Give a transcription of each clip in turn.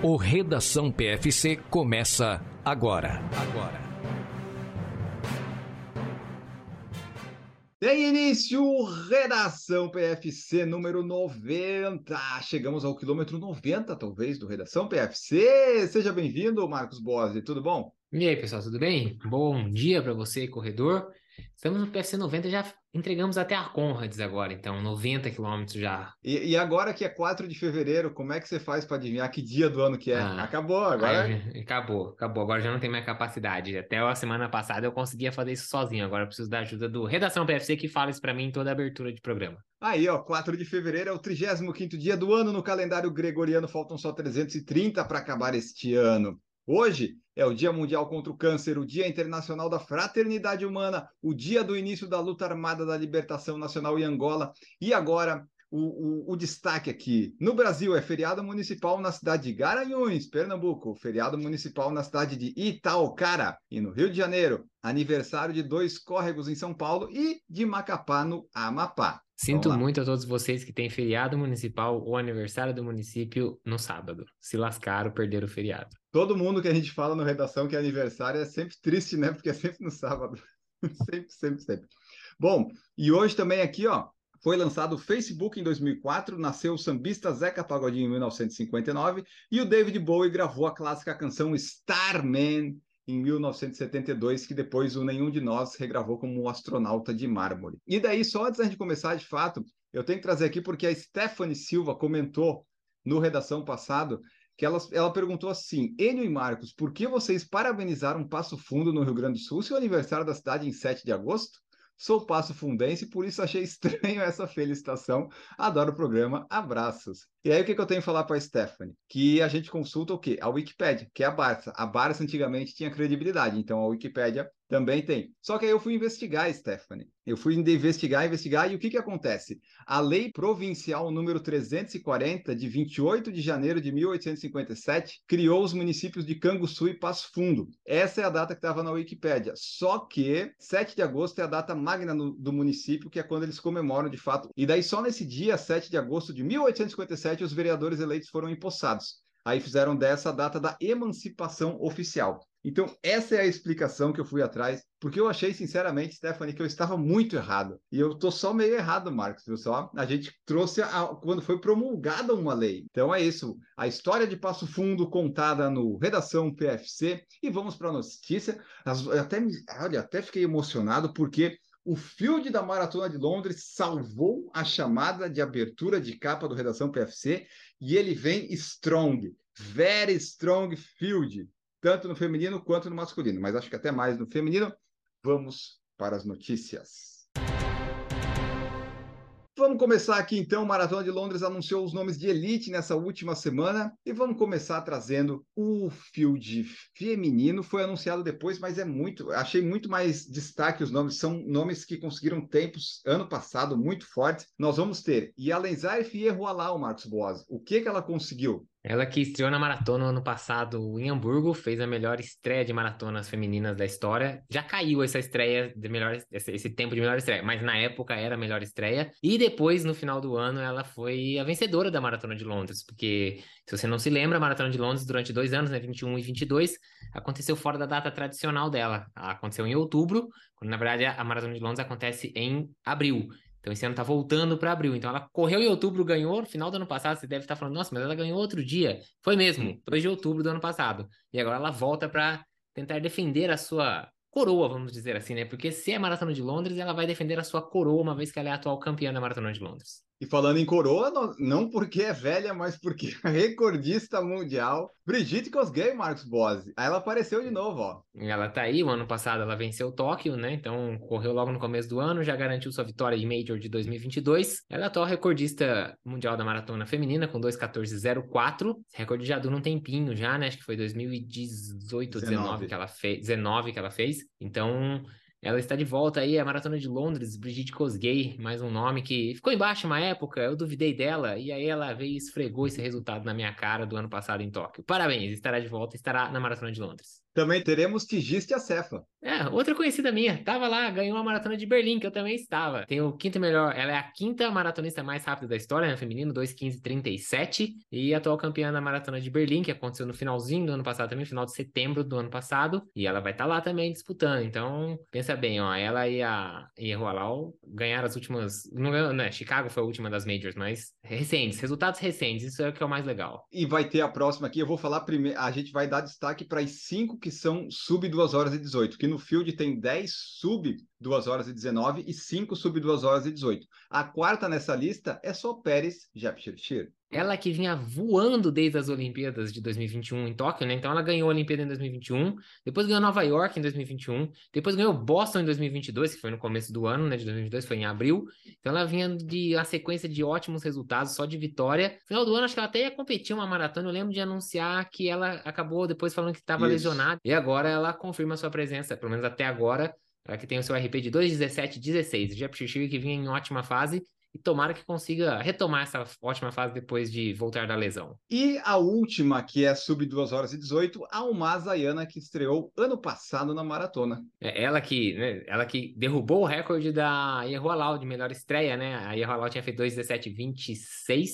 O Redação PFC começa agora. Agora. Tem início Redação PFC número 90. Chegamos ao quilômetro 90, talvez, do Redação PFC. Seja bem-vindo, Marcos Bose. Tudo bom? E aí, pessoal, tudo bem? Bom dia para você, corredor. Estamos no PFC 90, já entregamos até a Conrads agora, então, 90 quilômetros já. E, e, agora que é 4 de fevereiro, como é que você faz para adivinhar que dia do ano que é? Ah, acabou, agora. Aí, acabou, acabou. Agora já não tem mais capacidade. Até a semana passada eu conseguia fazer isso sozinho, agora eu preciso da ajuda do Redação PFC que fala isso para mim em toda a abertura de programa. Aí, ó, 4 de fevereiro é o 35 dia do ano no calendário gregoriano, faltam só 330 para acabar este ano. Hoje é o Dia Mundial contra o Câncer, o Dia Internacional da Fraternidade Humana, o dia do início da luta armada da libertação nacional em Angola. E agora, o, o, o, destaque aqui. No Brasil, é feriado municipal na cidade de Garanhuns, Pernambuco, feriado municipal na cidade de Itaocara. E no Rio de Janeiro, aniversário de dois córregos em São Paulo e de Macapá, no Amapá. Sinto muito a todos vocês que têm feriado municipal ou aniversário do município no sábado. Se lascaram, perderam o feriado. Todo mundo que a gente fala no redação que é aniversário é sempre triste, né? Porque é sempre no sábado. sempre, sempre, sempre. Bom, e hoje também aqui, ó, foi lançado o Facebook em 2004, nasceu o sambista Zeca Pagodinho em 1959 e o David Bowie gravou a clássica canção Starman em 1972, que depois o Nenhum de Nós regravou como o Astronauta de Mármore. E daí, só antes de começar, de fato, eu tenho que trazer aqui porque a Stephanie Silva comentou no Redação passado que ela, ela perguntou assim, Enio e Marcos, por que vocês parabenizaram Passo Fundo no Rio Grande do Sul se o aniversário da cidade em 7 de agosto? Sou Passo Fundense, por isso achei estranho essa felicitação. Adoro o programa. Abraços. E aí, o que, que eu tenho que falar para a Stephanie? Que a gente consulta o quê? A Wikipédia, que é a Barça. A Barça antigamente tinha credibilidade, então a Wikipédia também tem. Só que aí eu fui investigar, Stephanie. Eu fui investigar, investigar, e o que, que acontece? A lei provincial número 340, de 28 de janeiro de 1857, criou os municípios de Canguçu e Passo Fundo. Essa é a data que estava na Wikipédia. Só que 7 de agosto é a data magna no, do município, que é quando eles comemoram de fato. E daí, só nesse dia, 7 de agosto de 1857, os vereadores eleitos foram empossados. Aí fizeram dessa a data da emancipação oficial. Então, essa é a explicação que eu fui atrás, porque eu achei, sinceramente, Stephanie, que eu estava muito errado. E eu estou só meio errado, Marcos, viu só? A gente trouxe a, quando foi promulgada uma lei. Então é isso. A história de Passo Fundo contada no Redação PFC. E vamos para a notícia. Até, olha, até fiquei emocionado, porque o field da Maratona de Londres salvou a chamada de abertura de capa do Redação PFC e ele vem strong, very strong field tanto no feminino quanto no masculino, mas acho que até mais no feminino. Vamos para as notícias. Vamos começar aqui então. O Maratona de Londres anunciou os nomes de elite nessa última semana e vamos começar trazendo o field feminino. Foi anunciado depois, mas é muito. Achei muito mais destaque os nomes. São nomes que conseguiram tempos ano passado muito fortes. Nós vamos ter Yalenzai Fierroalá, o Marcos Boas. O que que ela conseguiu? Ela que estreou na maratona no ano passado em Hamburgo, fez a melhor estreia de maratonas femininas da história. Já caiu essa estreia de melhor esse, tempo de melhor estreia, mas na época era a melhor estreia. E depois, no final do ano, ela foi a vencedora da maratona de Londres, porque se você não se lembra, a maratona de Londres durante dois anos, né, 21 e 22, aconteceu fora da data tradicional dela. Ela aconteceu em outubro, quando na verdade a maratona de Londres acontece em abril. Então esse ano tá voltando para abril. Então ela correu em outubro, ganhou. No final do ano passado, você deve estar falando, nossa, mas ela ganhou outro dia. Foi mesmo, 2 de outubro do ano passado. E agora ela volta para tentar defender a sua coroa, vamos dizer assim, né? Porque se é Maratona de Londres, ela vai defender a sua coroa, uma vez que ela é a atual campeã da Maratona de Londres. E falando em coroa, não porque é velha, mas porque é recordista mundial, Brigitte Kosgei, Marcos Bose. Aí ela apareceu de novo, ó. Ela tá aí, o ano passado ela venceu Tóquio, né? Então correu logo no começo do ano, já garantiu sua vitória de Major de 2022. Ela é a atual recordista mundial da maratona feminina com 2:14:04. Esse recorde já dura um tempinho já, né? Acho que foi 2018, 19, 19 que ela fez, 19 que ela fez. Então, ela está de volta aí, a Maratona de Londres, Brigitte Kosgei, mais um nome que ficou embaixo uma época, eu duvidei dela, e aí ela veio e esfregou esse resultado na minha cara do ano passado em Tóquio. Parabéns, estará de volta, estará na Maratona de Londres. Também teremos Tigiste Acefa. É, outra conhecida minha. Tava lá, ganhou a maratona de Berlim, que eu também estava. Tem o quinto melhor, ela é a quinta maratonista mais rápida da história, né? Feminino, 2,15,37. E atual campeã da maratona de Berlim, que aconteceu no finalzinho do ano passado também, final de setembro do ano passado. E ela vai estar tá lá também disputando. Então, pensa bem, ó. Ela e a, e a Rualau ganharam as últimas. Não ganhou, né? Chicago foi a última das Majors, mas recentes, resultados recentes, isso é o que é o mais legal. E vai ter a próxima aqui, eu vou falar primeiro. A gente vai dar destaque para as cinco que são sub 2 horas e 18, que no field tem 10 sub 2 horas e 19 e 5 sub 2 horas e 18. A quarta nessa lista é só Pérez Jepchirchir. Ela que vinha voando desde as Olimpíadas de 2021 em Tóquio, né? Então ela ganhou a Olimpíada em 2021, depois ganhou Nova York em 2021, depois ganhou Boston em 2022, que foi no começo do ano, né? De 2022, foi em abril. Então ela vinha de uma sequência de ótimos resultados, só de vitória. No final do ano, acho que ela até ia competir uma maratona. Eu lembro de anunciar que ela acabou depois falando que estava lesionada. E agora ela confirma sua presença, pelo menos até agora. Ela que tem o seu RP de 2,17,16. Jeff que vinha em ótima fase e tomara que consiga retomar essa ótima fase depois de voltar da lesão. E a última, que é sub 2 horas e 18, a Uma Zayana, que estreou ano passado na maratona. É ela que, né, ela que derrubou o recorde da Ierroalau de melhor estreia, né? A Ierroalau tinha feito 2:17:26.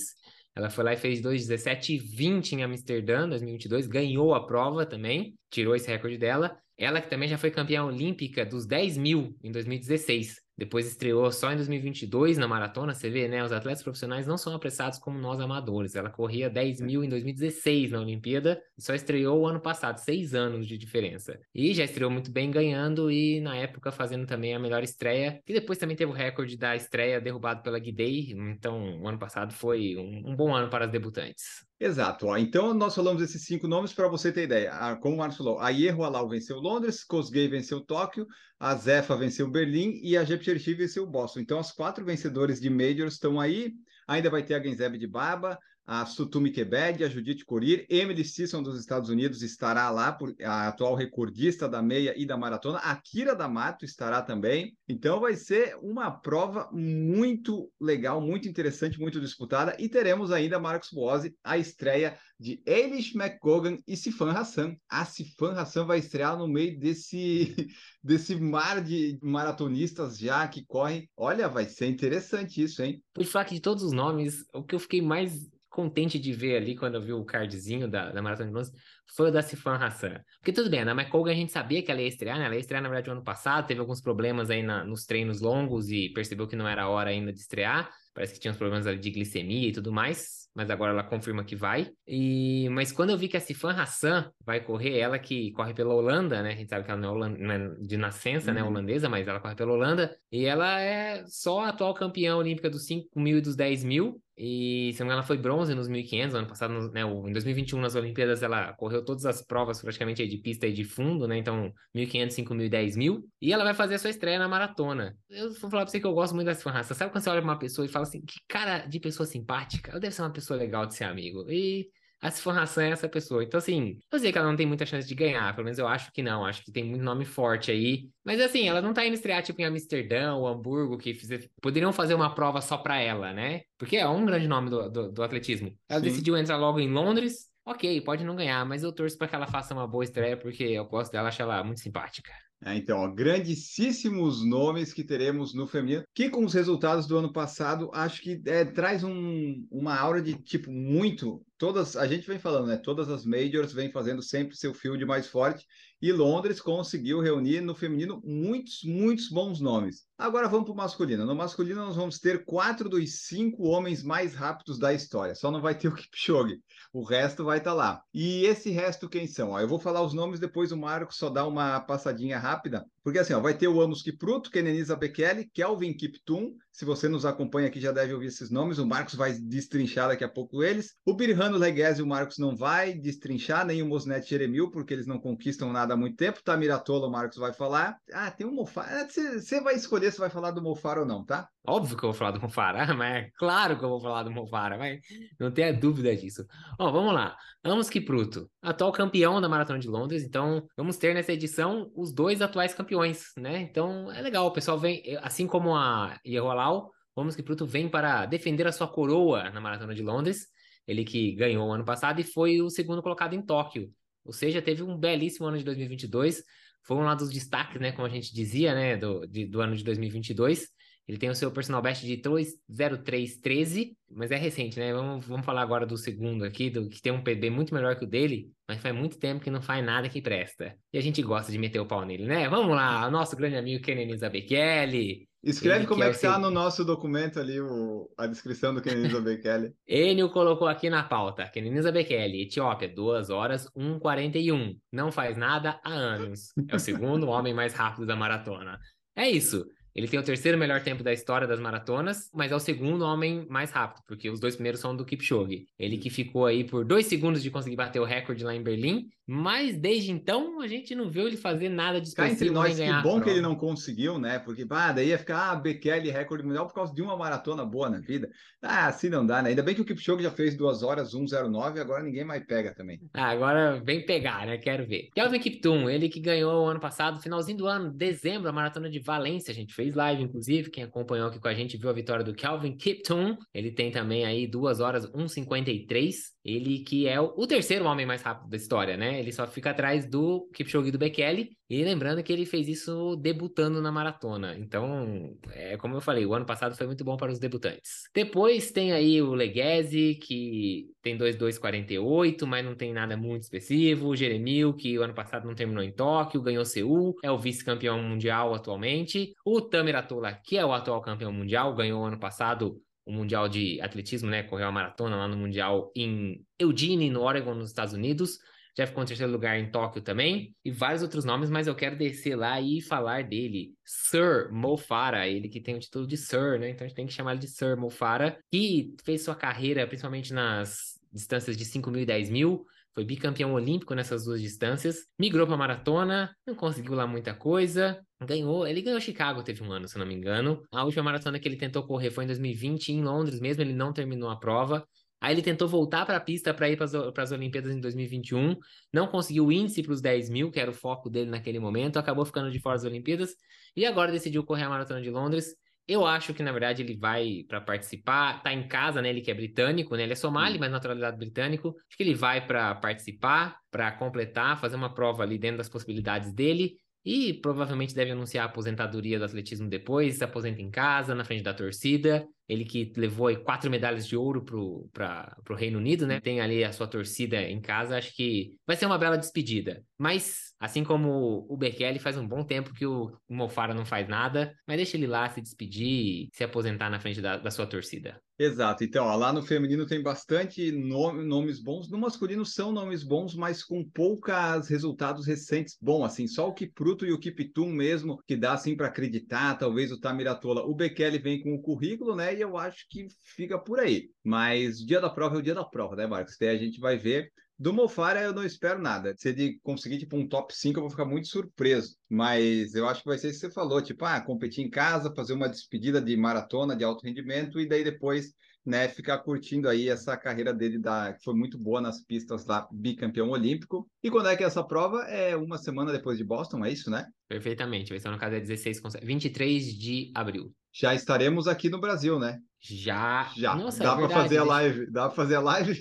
Ela foi lá e fez 2:17:20 em Amsterdã, 2022, ganhou a prova também, tirou esse recorde dela. Ela que também já foi campeã olímpica dos 10 mil em 2016. Depois estreou só em 2022 na maratona. Você vê, né? Os atletas profissionais não são apressados como nós amadores. Ela corria 10 mil em 2016 na Olimpíada e só estreou o ano passado, seis anos de diferença. E já estreou muito bem ganhando e na época fazendo também a melhor estreia. E depois também teve o recorde da estreia derrubado pela Guidei. Então, o ano passado foi um, um bom ano para as debutantes. Exato. Ó. Então, nós falamos esses cinco nomes para você ter ideia. Ah, como o Marcos falou, a Ierro Alau venceu Londres, Kosgei venceu Tóquio, a Zefa venceu Berlim e a Jepcherchi venceu Boston. Então, os quatro vencedores de Majors estão aí. Ainda vai ter a Genzeb de Baba, a Sutumi Kebed, a Judith Corir, Emily Sisson dos Estados Unidos estará lá, a atual recordista da meia e da maratona, a Kira D'Amato estará também. Então vai ser uma prova muito legal, muito interessante, muito disputada e teremos ainda Marcos Boazzi, a estreia de Eilish McGogan e Sifan Hassan. A Sifan Hassan vai estrear no meio desse desse mar de maratonistas já que correm. Olha, vai ser interessante isso, hein? Por falar que de todos os nomes, o que eu fiquei mais contente de ver ali quando eu vi o cardzinho da, da Maratona de Londres foi o da Sifan Hassan. Porque tudo bem, na McColgan a gente sabia que ela ia estrear, né? Ela ia estrear, na verdade, no ano passado, teve alguns problemas aí na, nos treinos longos e percebeu que não era a hora ainda de estrear. Parece que tinha uns problemas ali de glicemia e tudo mais, mas agora ela confirma que vai. E mas quando eu vi que a Sifan Hassan vai correr, ela que corre pela Holanda, né? A gente sabe que ela não é, Holanda, não é de nascença, né, uhum. né, holandesa, mas ela corre pela Holanda e ela é só a atual campeã olímpica dos 5 mil e dos 10 mil. E se não me engano, ela foi bronze nos 1500, ano passado, né, em 2021 nas Olimpíadas ela correu todas as provas praticamente de pista e de fundo, né? Então, 1500, 5000 e 10 mil. E ela vai fazer a sua estreia na maratona. Eu vou falar pra você que eu gosto muito dessa raça. Sabe quando você olha pra uma pessoa e fala assim, que cara de pessoa simpática? Eu deve ser uma pessoa legal de ser amigo. E a Sifan é essa pessoa. Então, assim, eu sei que ela não tem muita chance de ganhar, pelo menos eu acho que não. Acho que tem muito nome forte aí. Mas, assim, ela não tá indo estrear, tipo, em Amsterdã ou Hamburgo, que fizer... poderiam fazer uma prova só pra ela, né? Porque é um grande nome do, do, do atletismo. Ela Sim. decidiu entrar logo em Londres. Ok, pode não ganhar, mas eu torço para que ela faça uma boa estreia, porque eu gosto dela, acho ela muito simpática. É, então, ó, grandíssimos nomes que teremos no feminino, que com os resultados do ano passado, acho que é, traz um, uma aura de tipo muito. Todas, a gente vem falando, né? Todas as majors vêm fazendo sempre seu field mais forte e Londres conseguiu reunir no feminino muitos, muitos bons nomes. Agora vamos para o masculino. No masculino, nós vamos ter quatro dos cinco homens mais rápidos da história. Só não vai ter o Kipchoge. O resto vai estar tá lá. E esse resto quem são? Ó, eu vou falar os nomes, depois o Marco só dá uma passadinha rápida. Porque assim, ó, vai ter o Amos Kipruto, Kenenisa Bekele, Kelvin Kiptum. Se você nos acompanha aqui, já deve ouvir esses nomes. O Marcos vai destrinchar daqui a pouco eles. O Birhano Leguese, o Marcos não vai destrinchar, nem o Mosnet Jeremil, porque eles não conquistam nada há muito tempo. Tamiratola, o Marcos vai falar. Ah, tem um Mofara. Você vai escolher se vai falar do Mofara ou não, tá? Óbvio que eu vou falar do Mofara, mas é claro que eu vou falar do Mofara, mas não tenha dúvida disso. Ó, vamos lá. Amos Kipruto, atual campeão da Maratona de Londres. Então, vamos ter nessa edição os dois atuais campeões, né? Então, é legal. O pessoal vem, assim como a Ierrolau, Amos Kipruto vem para defender a sua coroa na Maratona de Londres. Ele que ganhou ano passado e foi o segundo colocado em Tóquio. Ou seja, teve um belíssimo ano de 2022. Foi um dos destaques, né, como a gente dizia, né, do, de, do ano de 2022. Ele tem o seu personal best de 20313, mas é recente, né? Vamos, vamos falar agora do segundo aqui, do que tem um PB muito melhor que o dele, mas faz muito tempo que não faz nada que presta. E a gente gosta de meter o pau nele, né? Vamos lá, nosso grande amigo Kenan Zabekele. Escreve como é que, é tá seu... no nosso documento ali o, a descrição do Kenan Zabekele. Enio colocou aqui na pauta. Kenan Zabekele, Etiópia, 2 horas 1,41. Não faz nada há anos. É o segundo homem mais rápido da maratona. É isso. Ele tem o terceiro melhor tempo da história das maratonas, mas é o segundo homem mais rápido, porque os dois primeiros são do Kipchoge. Ele que ficou aí por dois segundos de conseguir bater o recorde lá em Berlim, mas desde então a gente não viu ele fazer nada de especial. entre nós, que bom que ele não conseguiu, né? Porque ah, daí ia ficar, ah, Bekele recorde mundial por causa de uma maratona boa na vida. Ah, assim não dá, né? Ainda bem que o Kipchoge já fez 2 horas 1,09, agora ninguém mais pega também. Ah, agora vem pegar, né? Quero ver. Kelvin Kiptum, ele que ganhou o ano passado, finalzinho do ano, dezembro, a maratona de Valência, a gente fez live, inclusive, quem acompanhou aqui com a gente viu a vitória do Kelvin Kiptum. Ele tem também aí 2 horas 1,53. Ele que é o, terceiro homem mais rápido da história, né? Ele só fica atrás do Kipchoge do Bekele. E lembrando que ele fez isso debutando na maratona. Então, é como eu falei, o ano passado foi muito bom para os debutantes. Depois tem aí o Leguese, que tem 2,248, mas não tem nada muito expressivo. O Jeremil, que o ano passado não terminou em Tóquio, ganhou Seul, é o vice-campeão mundial atualmente. O Tamer Atola, que é o atual campeão mundial, ganhou ano passado o Mundial de Atletismo, né? Correu a maratona lá no Mundial em Eugene, no Oregon, nos Estados Unidos já ficou em terceiro lugar em Tóquio também, e vários outros nomes, mas eu quero descer lá e falar dele. Sir Mo Farah, ele que tem o título de Sir, né? Então a gente tem que chamar ele de Sir Mo Farah, que fez sua carreira principalmente nas distâncias de 5 mil e 10 mil, foi bicampeão olímpico nessas duas distâncias, migrou para maratona, não conseguiu lá muita coisa, ganhou, ele ganhou Chicago teve um ano, se não me engano. A última maratona que ele tentou correr foi em 2020 em Londres, mesmo ele não terminou a prova. Aí ele tentou voltar para a pista para ir para as Olimpíadas em 2021, não conseguiu o índice para os 10 mil, que era o foco dele naquele momento, acabou ficando de fora das Olimpíadas e agora decidiu correr a Maratona de Londres. Eu acho que, na verdade, ele vai para participar, tá em casa, né? Ele que é britânico, né? Ele é somali, mas naturalizado britânico. Acho que ele vai para participar, para completar, fazer uma prova ali dentro das possibilidades dele. E provavelmente deve anunciar a aposentadoria do atletismo depois, se aposenta em casa, na frente da torcida. Ele que levou aí quatro medalhas de ouro pro, pra, pro Reino Unido, né? Tem ali a sua torcida em casa. Acho que vai ser uma bela despedida. Mas, assim como o Bekele, faz um bom tempo que o Mofara não faz nada. Mas deixa ele lá se despedir e se aposentar na frente da, da sua torcida. Exato. Então, ó, lá no feminino tem bastante nome, nomes bons. No masculino são nomes bons, mas com poucos resultados recentes. Bom, assim, só o Kipruto e o Kiptum mesmo, que dá assim para acreditar. Talvez o Tamiratola. O Bekele vem com o currículo, né? E eu acho que fica por aí. Mas dia da prova é o dia da prova, né, Marcos? Daí a gente vai ver. Do Mofara eu não espero nada. Se ele conseguir tipo um top 5, eu vou ficar muito surpreso. Mas eu acho que vai ser isso que você falou, tipo, ah, competir em casa, fazer uma despedida de maratona de alto rendimento e daí depois, né, ficar curtindo aí essa carreira dele da que foi muito boa nas pistas lá, bicampeão olímpico. E quando é que é essa prova? É uma semana depois de Boston, é isso, né? Perfeitamente. Vai ser no caso é 16, 23 de abril já estaremos aqui no Brasil, né? Já. Já. Nossa, dá é para fazer a live? Dá para fazer a live?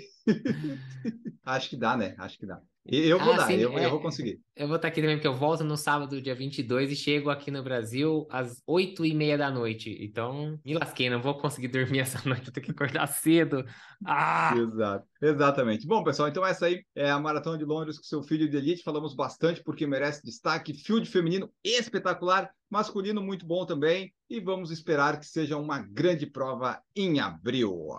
Acho que dá, né? Acho que dá. Eu vou ah, dar, sim, eu, é, eu, vou conseguir. Eu vou estar aqui também, porque eu volto no sábado, dia 22, e chego aqui no Brasil às 8 e meia da noite. Então, me lasquei, não vou conseguir dormir essa noite, vou ter que acordar cedo. Ah! Exato, exatamente. Bom, pessoal, então essa aí é a Maratona de Londres com seu filho de elite. Falamos bastante porque merece destaque. Field feminino espetacular, masculino muito bom também. E vamos esperar que seja uma grande prova em abril.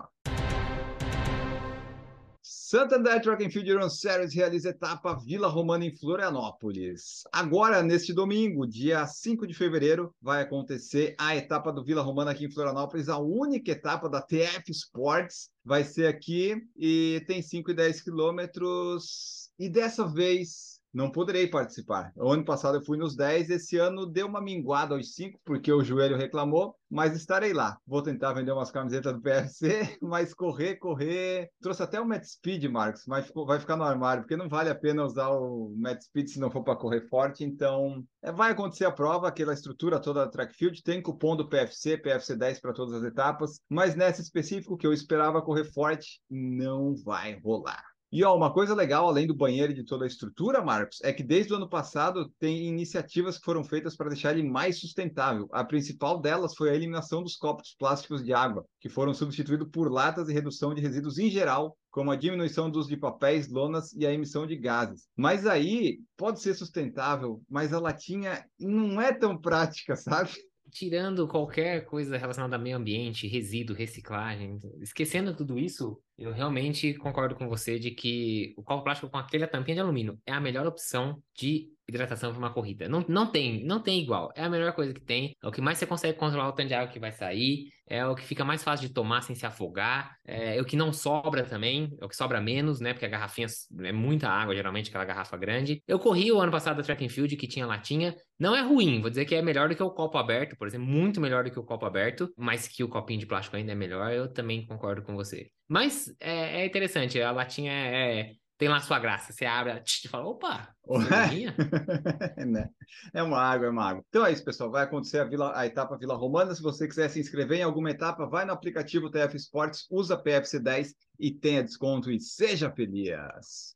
Santander Track and Field Run Series realiza etapa Vila Romana em Florianópolis. Agora, neste domingo, dia 5 de fevereiro, vai acontecer a etapa do Vila Romana aqui em Florianópolis, a única etapa da TF Sports. Vai ser aqui e tem 5 e 10 quilômetros. E dessa vez não poderei participar. O ano passado eu fui nos 10, esse ano deu uma minguada aos 5, porque o joelho reclamou, mas estarei lá. Vou tentar vender umas camisetas do PFC, mas correr, correr. Trouxe até o Met Speed, Marcos, mas vai ficar no armário, porque não vale a pena usar o Met Speed se não for para correr forte. Então, é, vai acontecer a prova, aquela estrutura toda da track field, tem cupom do PFC, PFC 10 para todas as etapas, mas nessa específico que eu esperava correr forte, não vai rolar. E ó, uma coisa legal, além do banheiro e de toda a estrutura, Marcos, é que desde o ano passado tem iniciativas que foram feitas para deixar ele mais sustentável. A principal delas foi a eliminação dos copos plásticos de água, que foram substituídos por latas e redução de resíduos em geral, como a diminuição do uso de papéis, lonas e a emissão de gases. Mas aí pode ser sustentável, mas a latinha não é tão prática, sabe? tirando qualquer coisa relacionada ao meio ambiente, resíduo, reciclagem, esquecendo tudo isso, eu realmente concordo com você de que o copo plástico com aquela tampinha de alumínio é a melhor opção de hidratação para uma corrida. Não, não tem, não tem igual. É a melhor coisa que tem. É o que mais você consegue controlar o tanto de água que vai sair. É o que fica mais fácil de tomar sem se afogar. É, o que não sobra também. É o que sobra menos, né? Porque a garrafinha é muita água, geralmente, aquela garrafa grande. Eu corri o ano passado da Track and Field, que tinha latinha. Não é ruim, vou dizer que é melhor do que o copo aberto, por exemplo, muito melhor do que o copo aberto, mas que o copinho de plástico ainda é melhor, eu também concordo com você. Mas é, é interessante, a latinha é, tem lá sua graça. Você abre e fala, opa, né? é uma água, é uma água. Então é isso, pessoal. Vai acontecer a, Vila, a etapa Vila Romana. Se você quiser se inscrever em alguma etapa, vai no aplicativo TF Sports, usa PFC10 e tenha desconto e seja feliz.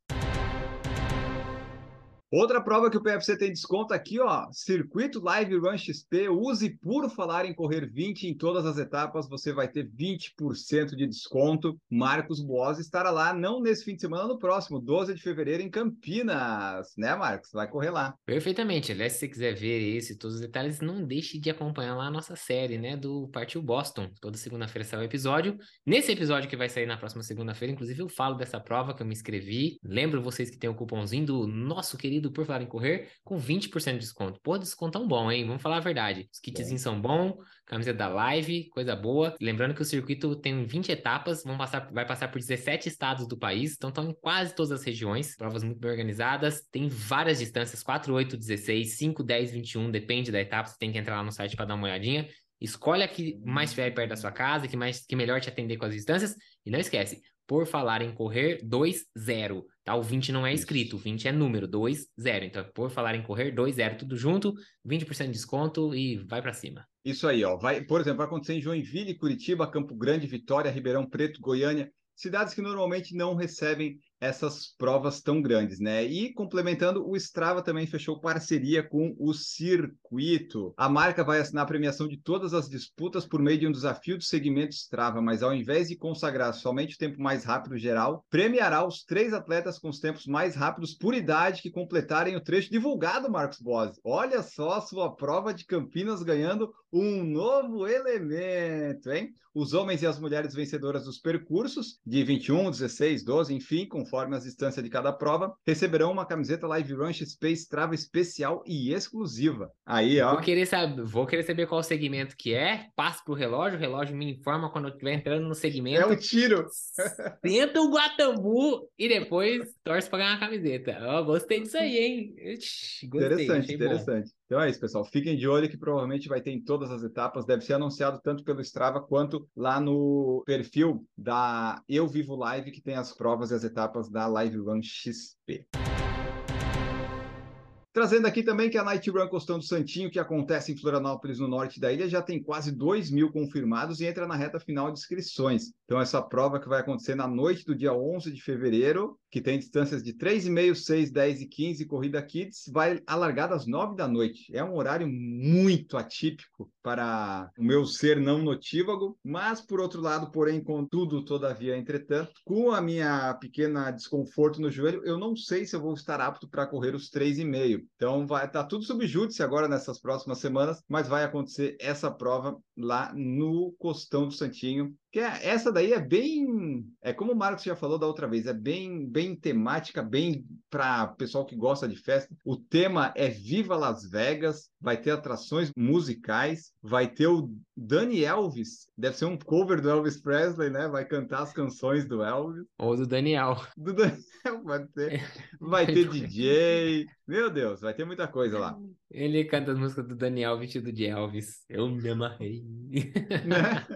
Outra prova que o PFC tem desconto aqui, ó, Circuito Live Run XP, use por falar em correr 20 em todas as etapas, você vai ter 20% de desconto. Marcos Boas estará lá, não nesse fim de semana, no próximo, 12 de fevereiro em Campinas, né, Marcos? Vai correr lá. Perfeitamente. Aliás, se você quiser ver esse todos os detalhes, não deixe de acompanhar lá a nossa série, né, do Partiu Boston. Toda segunda-feira sai o episódio. Nesse episódio que vai sair na próxima segunda-feira, inclusive, eu falo dessa prova que eu me inscrevi. Lembro vocês que tem o cupomzinho do nosso querido querido Por Falar em Correr com 20% de desconto. Pô, descontão bom, hein? Vamos falar a verdade. Os kitzinhos são bons, camiseta da live, coisa boa. Lembrando que o circuito tem 20 etapas, vão passar, vai passar por 17 estados do país, então estão em quase todas as regiões. Provas muito bem organizadas, tem várias distâncias, 4, 8, 16, 5, 10, 21, depende da etapa, você tem que entrar lá no site para dar uma olhadinha. Escolhe a que mais estiver perto da sua casa, que mais que melhor te atender com as distâncias. E não esquece, por falar em correr, 2-0. Tá? O 20 não é escrito, o 20 é número, 2-0. Então, por falar em correr, 2-0, tudo junto, 20% de desconto e vai para cima. Isso aí, ó. Vai, por exemplo, vai acontecer em Joinville, Curitiba, Campo Grande, Vitória, Ribeirão Preto, Goiânia, cidades que normalmente não recebem essas provas tão grandes, né? E complementando, o Strava também fechou parceria com o Circuito. A marca vai assinar a premiação de todas as disputas por meio de um desafio do segmento Strava, mas ao invés de consagrar somente o tempo mais rápido geral, premiará os três atletas com os tempos mais rápidos por idade que completarem o trecho divulgado, Marcos Bose. Olha só a sua prova de Campinas ganhando um novo elemento, hein? Os homens e as mulheres vencedoras dos percursos de 21, 16, 12, enfim, com conforme as distâncias de cada prova, receberão uma camiseta Live Run XP Strava especial e exclusiva. Aí, ó. Vou querer, saber, vou querer saber qual segmento que é, passo pro relógio, o relógio me informa quando eu estiver entrando no segmento. É um tiro. Senta o Guatambu e depois torce para ganhar a camiseta. Ó, gostei disso aí, hein? Gostei, interessante, interessante. Bom. Então é isso, pessoal. Fiquem de olho que provavelmente vai ter em todas as etapas. Deve ser anunciado tanto pelo Strava quanto lá no perfil da Eu Vivo Live, que tem as provas e as etapas da Live Run XP. Trazendo aqui também que a Night Run Costão do Santinho, que acontece em Florianópolis, no norte da ilha, já tem quase 2 mil confirmados e entra na reta final de inscrições. Então, essa prova que vai acontecer na noite do dia 11 de fevereiro, que tem distâncias de 3,5, 6, 10 e 15, corrida kids, vai alargar às 9 da noite. É um horário muito atípico para o meu ser não notívago, mas por outro lado, porém, contudo, todavia, entretanto, com a minha pequena desconforto no joelho, eu não sei se eu vou estar apto para correr os 3,5. Então vai tá tudo sob júdice agora nessas próximas semanas, mas vai acontecer essa prova lá no Costão do Santinho, que é, essa daí é bem, é como o Marcos já falou da outra vez, é bem, bem temática, bem para pessoal que gosta de festa. O tema é Viva Las Vegas, vai ter atrações musicais, vai ter o Dani Elvis, deve ser um cover do Elvis Presley, né? Vai cantar as canções do Elvis. Ou do Daniel. Do Daniel, pode ser. Vai ter DJ. Meu Deus, vai ter muita coisa lá. Ele canta as músicas do Daniel vestido de Elvis. Eu me amarrei. Né?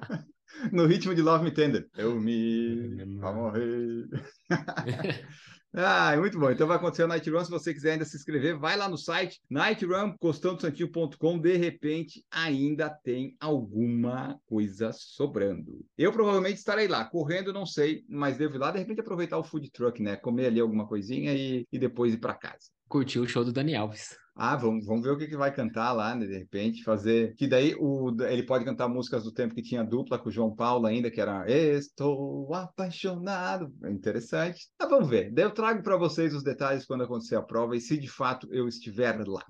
no ritmo de Love Me Tender. Eu me morrer. Ah, muito bom. Então vai acontecer o Night Run. Se você quiser ainda se inscrever, vai lá no site nightrun.costãodosantinho.com. De repente, ainda tem alguma coisa sobrando. Eu provavelmente estarei lá, correndo, não sei, mas devo ir lá, de repente, aproveitar o food truck, né? Comer ali alguma coisinha e, e depois ir para casa. Curtiu o show do Dani Alves. Ah, vamos, vamos ver o que, que vai cantar lá, né? De repente, fazer. Que daí o, ele pode cantar músicas do tempo que tinha dupla com o João Paulo ainda, que era Estou apaixonado. É interessante. Ah, vamos ver. Daí eu trago para vocês os detalhes quando acontecer a prova e se de fato eu estiver lá.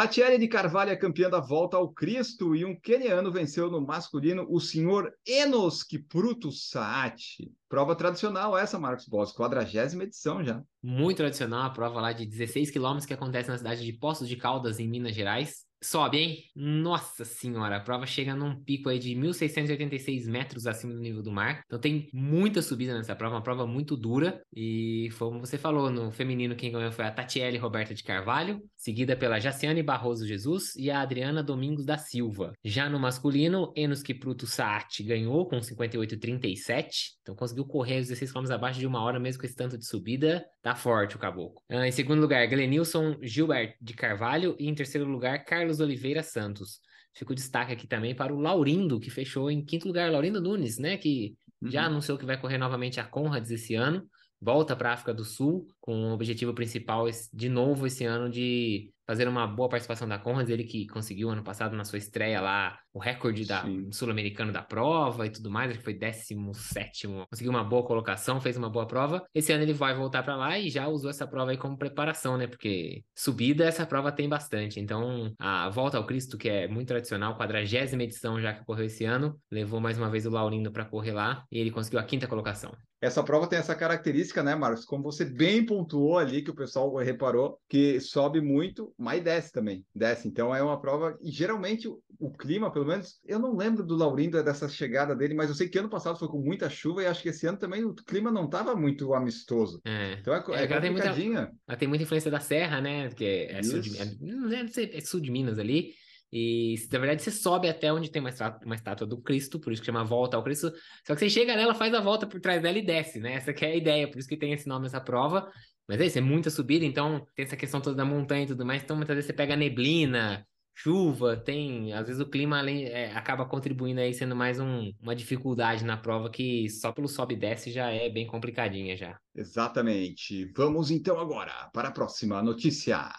Tatiele de Carvalho é campeã da Volta ao Cristo e um queniano venceu no masculino o senhor Enos Kipruto Saati. Prova tradicional essa, Marcos Boss, quadragésima edição já. Muito tradicional, a prova lá de 16 quilômetros que acontece na cidade de Poços de Caldas, em Minas Gerais. Sobe, hein? Nossa senhora, a prova chega num pico aí de 1.686 metros acima do nível do mar. Então tem muita subida nessa prova, uma prova muito dura. E como você falou, no feminino quem ganhou foi a Tatiele Roberta de Carvalho, seguida pela Jaciane Barroso Jesus e a Adriana Domingos da Silva. Já no masculino, Enos Kipruto Saati ganhou com 58,37. Então conseguiu correr os 16 km abaixo de uma hora, mesmo com esse tanto de subida. Tá forte o caboclo. Ah, em segundo lugar, Glenilson Gilbert de Carvalho. E em terceiro lugar, Carlos Oliveira Santos. Fica o destaque aqui também para o Laurindo, que fechou em quinto lugar. Laurindo Nunes, né? Que uhum. já anunciou que vai correr novamente a Conrads esse ano. Volta para a África do Sul com o objetivo principal de novo esse ano de fazer uma boa participação da Conrads, ele que conseguiu ano passado na sua estreia lá o recorde da sul-americano da prova e tudo mais, acho que foi 17 conseguiu uma boa colocação, fez uma boa prova. Esse ano ele vai voltar para lá e já usou essa prova aí como preparação, né? Porque subida essa prova tem bastante. Então, a volta ao Cristo, que é muito tradicional, quadragésima edição já que ocorreu esse ano, levou mais uma vez o Laurindo para correr lá e ele conseguiu a quinta colocação. Essa prova tem essa característica, né, Marcos? Como você bem pontuou ali, que o pessoal reparou, que sobe muito, mas desce também. Desce. Então é uma prova. E geralmente o, o clima, pelo menos, eu não lembro do Laurindo é dessa chegada dele, mas eu sei que ano passado foi com muita chuva e acho que esse ano também o clima não estava muito amistoso. É. Então é, é, é ela tem muita, ela tem muita influência da serra, né? Que é, sul de, é, é sul de Minas ali. E, na verdade, você sobe até onde tem uma estátua, uma estátua do Cristo, por isso que chama Volta ao Cristo. Só que você chega nela, faz a volta por trás dela e desce, né? Essa é a ideia, por isso que tem esse nome essa prova. Mas é isso, é muita subida, então tem essa questão toda da montanha e tudo mais. Então, muitas vezes você pega neblina, chuva, tem. Às vezes o clima além, é, acaba contribuindo aí, sendo mais um, uma dificuldade na prova que só pelo sobe e desce já é bem complicadinha já. Exatamente. Vamos então agora para a próxima notícia.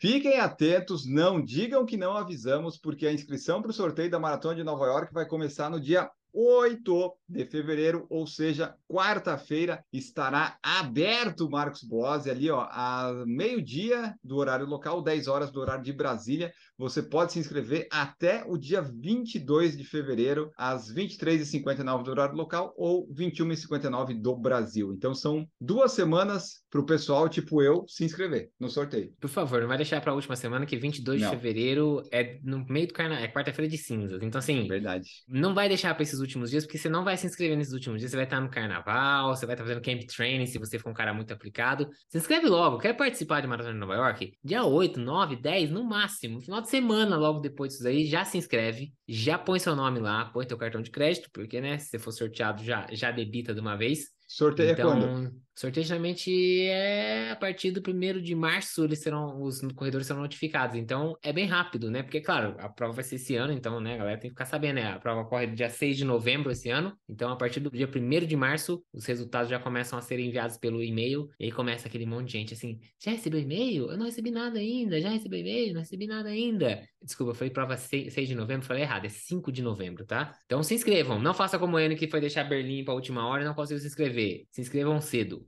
Fiquem atentos, não digam que não avisamos, porque a inscrição para o sorteio da Maratona de Nova York vai começar no dia 8 de fevereiro, ou seja, quarta-feira, estará aberto Marcos Boas ali, ó, a meio-dia do horário local, 10 horas do horário de Brasília. Você pode se inscrever até o dia 22 de fevereiro, às 23h59 do horário local ou 21h59 do Brasil. Então são duas semanas para o pessoal, tipo eu, se inscrever no sorteio. Por favor, não vai deixar para a última semana, que 22 não. de fevereiro é no meio do carnaval, é quarta-feira de cinzas. Então, assim, verdade. Não vai deixar para esses últimos dias, porque você não vai se inscrever nesses últimos dias. Você vai estar no carnaval, você vai estar fazendo camp training, se você for um cara muito aplicado. Se inscreve logo. Quer participar de Maratona de Nova York? Dia 8, 9, 10, no máximo. Final de semana, logo depois disso aí, já se inscreve, já põe seu nome lá, põe teu cartão de crédito, porque, né, se você for sorteado, já, já debita de uma vez. Sorteio então, é quando? Sorteio geralmente é a partir do primeiro de março, eles serão, os corredores serão notificados. Então é bem rápido, né? Porque, claro, a prova vai ser esse ano, então, né, a galera tem que ficar sabendo, né? A prova corre dia 6 de novembro esse ano. Então, a partir do dia 1 de março, os resultados já começam a ser enviados pelo e-mail. E aí começa aquele monte de gente assim: já recebeu e-mail? Eu não recebi nada ainda, já recebi e-mail, não recebi nada ainda. Desculpa, falei prova 6, 6 de novembro, falei errado, é 5 de novembro, tá? Então se inscrevam. Não faça como o N que foi deixar Berlim para a última hora e não conseguiu se inscrever. Se inscrevam cedo.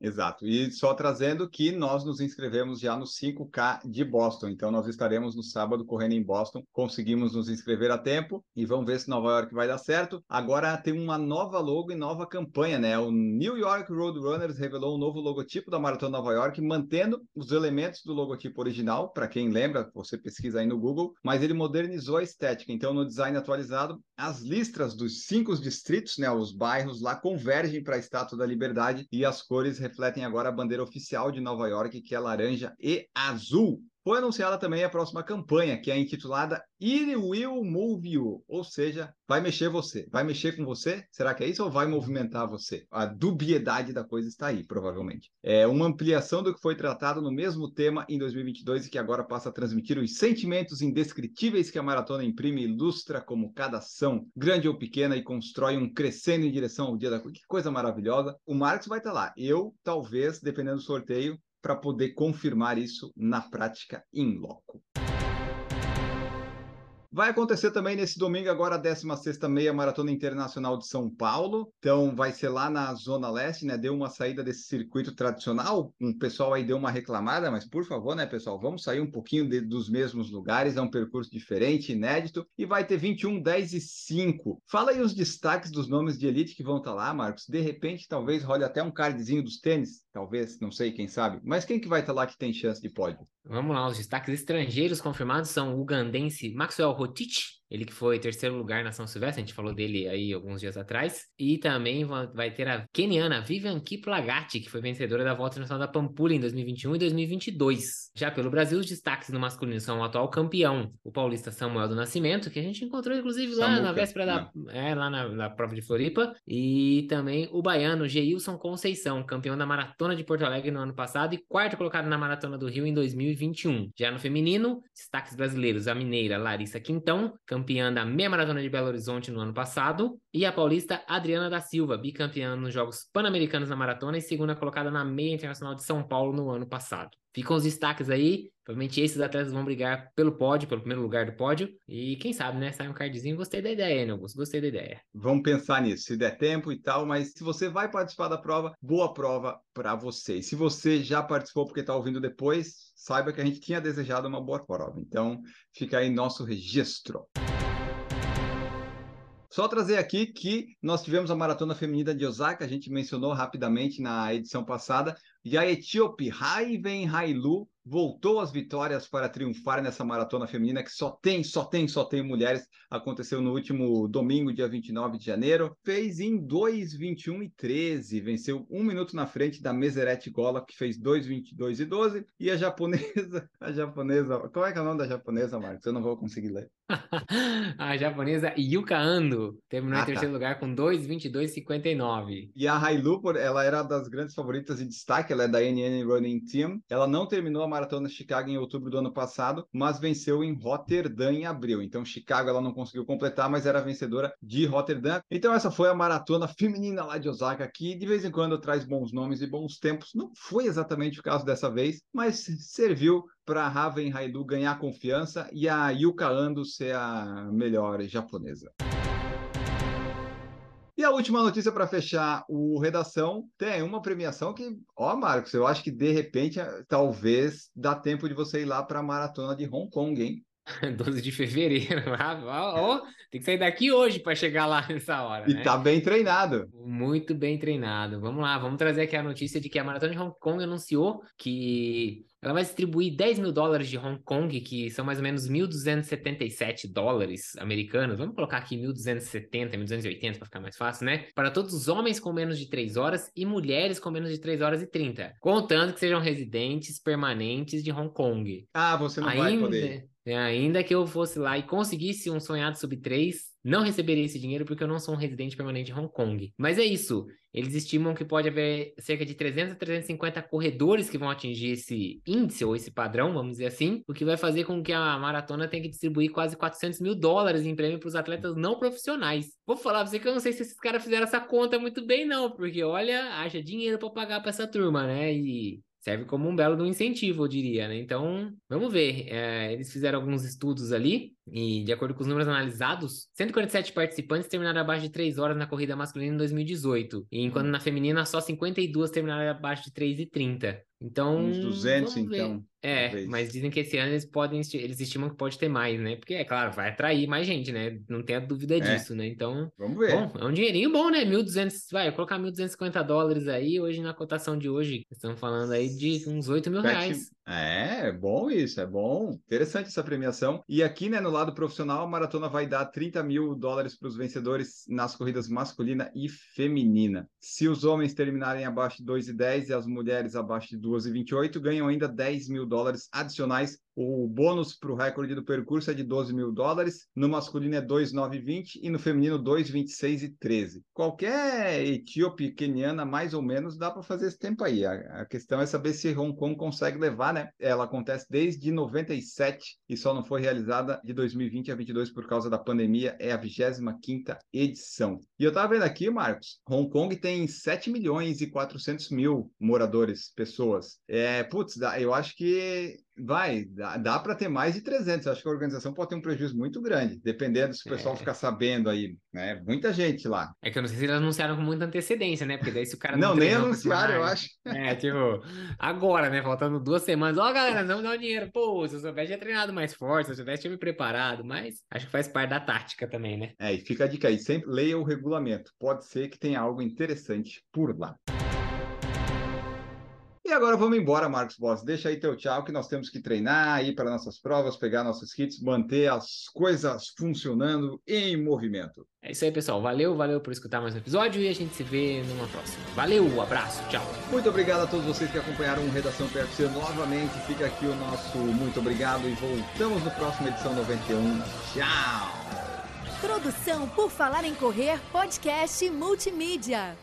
Exato. E só trazendo que nós nos inscrevemos já no 5K de Boston. Então, nós estaremos no sábado correndo em Boston. Conseguimos nos inscrever a tempo e vamos ver se Nova York vai dar certo. Agora tem uma nova logo e nova campanha, né? O New York Roadrunners revelou um novo logotipo da Maratona Nova York, mantendo os elementos do logotipo original. Para quem lembra, você pesquisa aí no Google, mas ele modernizou a estética. Então, no design atualizado, as listras dos cinco distritos, né? Os bairros lá convergem para a Estátua da Liberdade e as cores refletem agora a bandeira oficial de Nova York, que é laranja e azul. Foi anunciada também a próxima campanha, que é intitulada It Will Move You, ou seja, vai mexer você. Vai mexer com você? Será que é isso ou vai movimentar você? A dubiedade da coisa está aí, provavelmente. É uma ampliação do que foi tratado no mesmo tema em 2022 e que agora passa a transmitir os sentimentos indescritíveis que a maratona imprime e ilustra como cada ação, grande ou pequena, e constrói um crescendo em direção ao dia da coisa. Que coisa maravilhosa. O Marcos vai estar lá. Eu, talvez, dependendo do sorteio, para poder confirmar isso na prática em loco. Vai acontecer também nesse domingo, agora a 16ª Meia Maratona Internacional de São Paulo. Então, vai ser lá na Zona Leste, né? Deu uma saída desse circuito tradicional. Um pessoal aí deu uma reclamada, mas por favor, né, pessoal? Vamos sair um pouquinho de, dos mesmos lugares. É um percurso diferente, inédito. E vai ter 21, 10 e 5. Fala aí os destaques dos nomes de elite que vão estar tá lá, Marcos. De repente, talvez role até um cardzinho dos tênis. Talvez, não sei, quem sabe. Mas quem que vai estar tá lá que tem chance de pódio? Vamos lá, os destaques estrangeiros confirmados são o ugandense Maxwell Rotich, ele que foi terceiro lugar na São Silvestre, a gente falou dele aí alguns dias atrás. E também vai ter a keniana Vivian Kiplagati, que foi vencedora da Volta Nacional da Pampulha em 2021 e 2022. Já pelo Brasil, os destaques no masculino são o atual campeão, o paulista Samuel do Nascimento, que a gente encontrou inclusive lá Samuca, na véspera da... É, lá na, na, prova de Floripa. E também o baiano Geilson Conceição, campeão da Maratona de Porto Alegre no ano passado e quarto colocado na Maratona do Rio em 2021. Já no feminino, destaques brasileiros, a mineira Larissa Quintão, campeã da meia maratona de Belo Horizonte no ano passado, e a paulista Adriana da Silva, bicampeã nos Jogos Pan-Americanos na maratona e segunda colocada na meia internacional de São Paulo no ano passado. Ficam os destaques aí. Provavelmente esses atletas vão brigar pelo pódio, pelo primeiro lugar do pódio. E quem sabe, né? Sai um cardzinho. Gostei da ideia, hein, Augusto? Gostei da ideia. Vamos pensar nisso, se der tempo e tal. Mas se você vai participar da prova, boa prova para você. E se você já participou porque está ouvindo depois, saiba que a gente tinha desejado uma boa prova. Então, fica aí nosso registro. Só trazer aqui que nós tivemos a maratona feminina de Osaka, a gente mencionou rapidamente na edição passada, e a etíope Raiven Hailu voltou às vitórias para triunfar nessa maratona feminina que só tem, só tem, só tem mulheres. Aconteceu no último domingo, dia 29 de janeiro. Fez em 2, 21 e 13. Venceu um minuto na frente da Meseret Gola, que fez 2, 22 e 12. E a japonesa, a japonesa, qual é que é o nome da japonesa, Marcos? Eu não vou conseguir ler. a japonesa Yuka Ando terminou ah, em tá. terceiro tá. lugar com 2, 22 e 59. E a Hailu, ela era das grandes favoritas de destaque, ela é da NN Running Team. Ela não terminou a maratona de Chicago em outubro do ano passado, mas venceu em Rotterdam em abril. Então, Chicago ela não conseguiu completar, mas era vencedora de Rotterdam. Então, essa foi a maratona feminina lá de Osaka, que de vez em quando traz bons nomes e bons tempos. Não foi exatamente o caso dessa vez, mas serviu para a Raven Haidu ganhar confiança e a Yuka Ando ser a melhor japonesa. E a última notícia para fechar o redação tem uma premiação que, ó, Marcos, eu acho que de repente talvez dá tempo de você ir lá para a maratona de Hong Kong, hein? 12 de fevereiro. oh, tem que sair daqui hoje para chegar lá nessa hora. E né? tá bem treinado. Muito bem treinado. Vamos lá, vamos trazer aqui a notícia de que a Maratona de Hong Kong anunciou que ela vai distribuir 10 mil dólares de Hong Kong, que são mais ou menos 1.277 dólares americanos. Vamos colocar aqui 1.270, 1.280 para ficar mais fácil, né? Para todos os homens com menos de 3 horas e mulheres com menos de 3 horas e 30. Contando que sejam residentes permanentes de Hong Kong. Ah, você não Ainda... vai poder. É, ainda que eu fosse lá e conseguisse um sonhado sub 3, não receberia esse dinheiro porque eu não sou um residente permanente de Hong Kong. Mas é isso. Eles estimam que pode haver cerca de 300 a 350 corredores que vão atingir esse índice ou esse padrão, vamos dizer assim, o que vai fazer com que a maratona tenha que distribuir quase 400 mil dólares em prêmio para os atletas não profissionais. Vou falar pra você que eu não sei se esses caras fizeram essa conta muito bem, não, porque olha, haja dinheiro para pagar para essa turma, né? E serve como um belo do incentivo, eu diria, né? Então, vamos ver. É, eles fizeram alguns estudos ali, e de acordo com os números analisados, 147 participantes terminaram abaixo de 3 horas na corrida masculina em 2018, e enquanto na feminina só 52 terminaram abaixo de 3 e 30. Então. Uns 200, então. É, mas dizem que esse ano eles podem, eles estimam que pode ter mais, né? Porque, é claro, vai atrair mais gente, né? Não tenha dúvida é. disso, né? Então. Vamos ver. Bom, é um dinheirinho bom, né? 1.200, vai, colocar 1.250 dólares aí, hoje na cotação de hoje, estamos falando aí de uns 8 mil reais. É, é bom isso, é bom. Interessante essa premiação. E aqui, né, no lado profissional, a maratona vai dar 30 mil dólares para os vencedores nas corridas masculina e feminina. Se os homens terminarem abaixo de 2,10 e as mulheres abaixo de 2,28, ganham ainda 10 mil dólares adicionais O bônus para o recorde do percurso é de 12 mil dólares, no masculino é 2,920 e no feminino 2,26 e 13. Qualquer etíope, keniana, mais ou menos, dá para fazer esse tempo aí. A, a, questão é saber se Hong Kong consegue levar, né? Ela acontece desde 97 e só não foi realizada de 2020 a 22 por causa da pandemia. É a 25 edição. E eu estava vendo aqui, Marcos, Hong Kong tem 7 milhões e 400 mil moradores, pessoas. É, putz, eu acho que Vai, dá, dá para ter mais de 300. Acho que a organização pode ter um prejuízo muito grande, dependendo se o pessoal é. ficar sabendo aí, né? Muita gente lá. É que eu não sei se eles anunciaram com muita antecedência, né? Porque daí se o cara não. Não, nem anunciaram, eu acho. É, tipo, agora, né? Faltando duas semanas. Ó, oh, galera, não dá o dinheiro. Pô, se eu soubesse, tinha treinado mais forte, se eu soubesse, tinha me preparado. Mas acho que faz parte da tática também, né? É, e fica a dica aí, sempre leia o regulamento. Pode ser que tenha algo interessante por lá. E agora vamos embora, Marcos Boss. Deixa aí teu tchau, que nós temos que treinar, ir para nossas provas, pegar nossos kits, manter as coisas funcionando em movimento. É isso aí, pessoal. Valeu, valeu por escutar mais um episódio e a gente se vê numa próxima. Valeu, um abraço, tchau. Muito obrigado a todos vocês que acompanharam o Redação PFC novamente. Fica aqui o nosso muito obrigado e voltamos no próximo edição 91. Tchau! Produção por Falar em Correr, podcast multimídia.